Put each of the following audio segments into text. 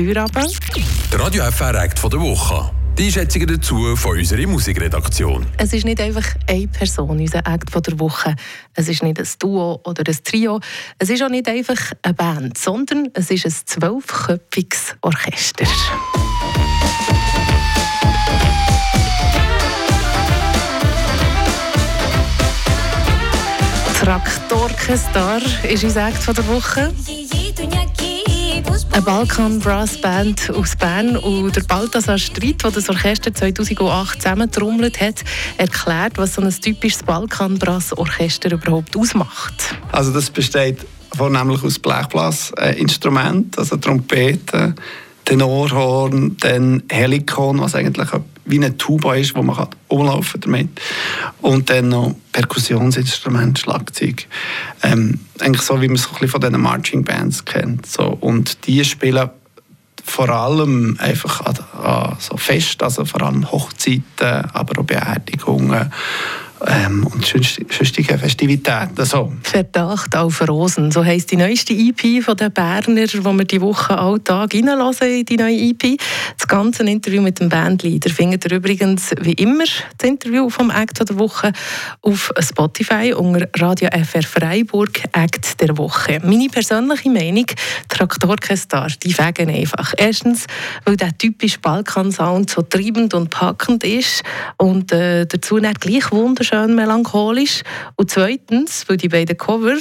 Feierabend. Der Radio FR Act von der Woche. Die Einschätzungen dazu von unserer Musikredaktion. Es ist nicht einfach eine Person, unser Act von der Woche. Es ist nicht ein Duo oder ein Trio. Es ist auch nicht einfach eine Band, sondern es ist ein zwölfköpfiges Orchester. Traktorchestar ist unser Act von der Woche. Eine Balkan Brass Band aus Bern und der Balthasar Streit, der das Orchester 2008 zusammentrommelt hat, erklärt, was so ein typisches Balkan Brass Orchester überhaupt ausmacht. Also das besteht vornehmlich aus Blechblasinstrumenten, also Trompeten, Tenorhorn, dann Helikon, was eigentlich wie eine Tuba ist, wo man umlaufen damit. Und dann noch Perkussionsinstrumente, Schlagzeug. Ähm, eigentlich so, wie man es von diesen Marching Bands kennt. So. Und die spielen vor allem einfach an, an so Fest, also vor allem Hochzeiten, aber auch Beerdigungen ähm, und sonstige Festivitäten. So. Verdacht auf Rosen, so heisst die neueste EP von den Berner, wo wir die Woche alltag reinlassen in die neue EP. Das ganze Interview mit dem Bandleader findet ihr übrigens wie immer das Interview vom Act der Woche auf Spotify unter Radio FR Freiburg Act der Woche. Meine persönliche Meinung, Traktorchestar, die fegen einfach. Erstens, weil der typische Balkan-Sound so treibend und packend ist und äh, dazu nicht gleich wunderschön schön melancholisch. Und zweitens, weil die beiden Cover,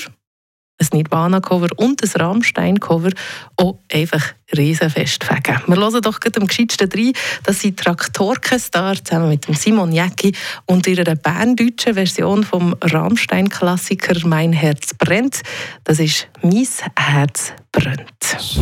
ein Nirvana-Cover und ein Rammstein-Cover, auch einfach riesenfest fegen. Wir hören doch am gescheitsten rein, dass sie Traktorkestar zusammen mit Simon Jäcki und ihrer berndeutschen Version vom Rammstein-Klassiker «Mein Herz brennt». Das ist «Mein Herz brennt». So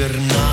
Eternal.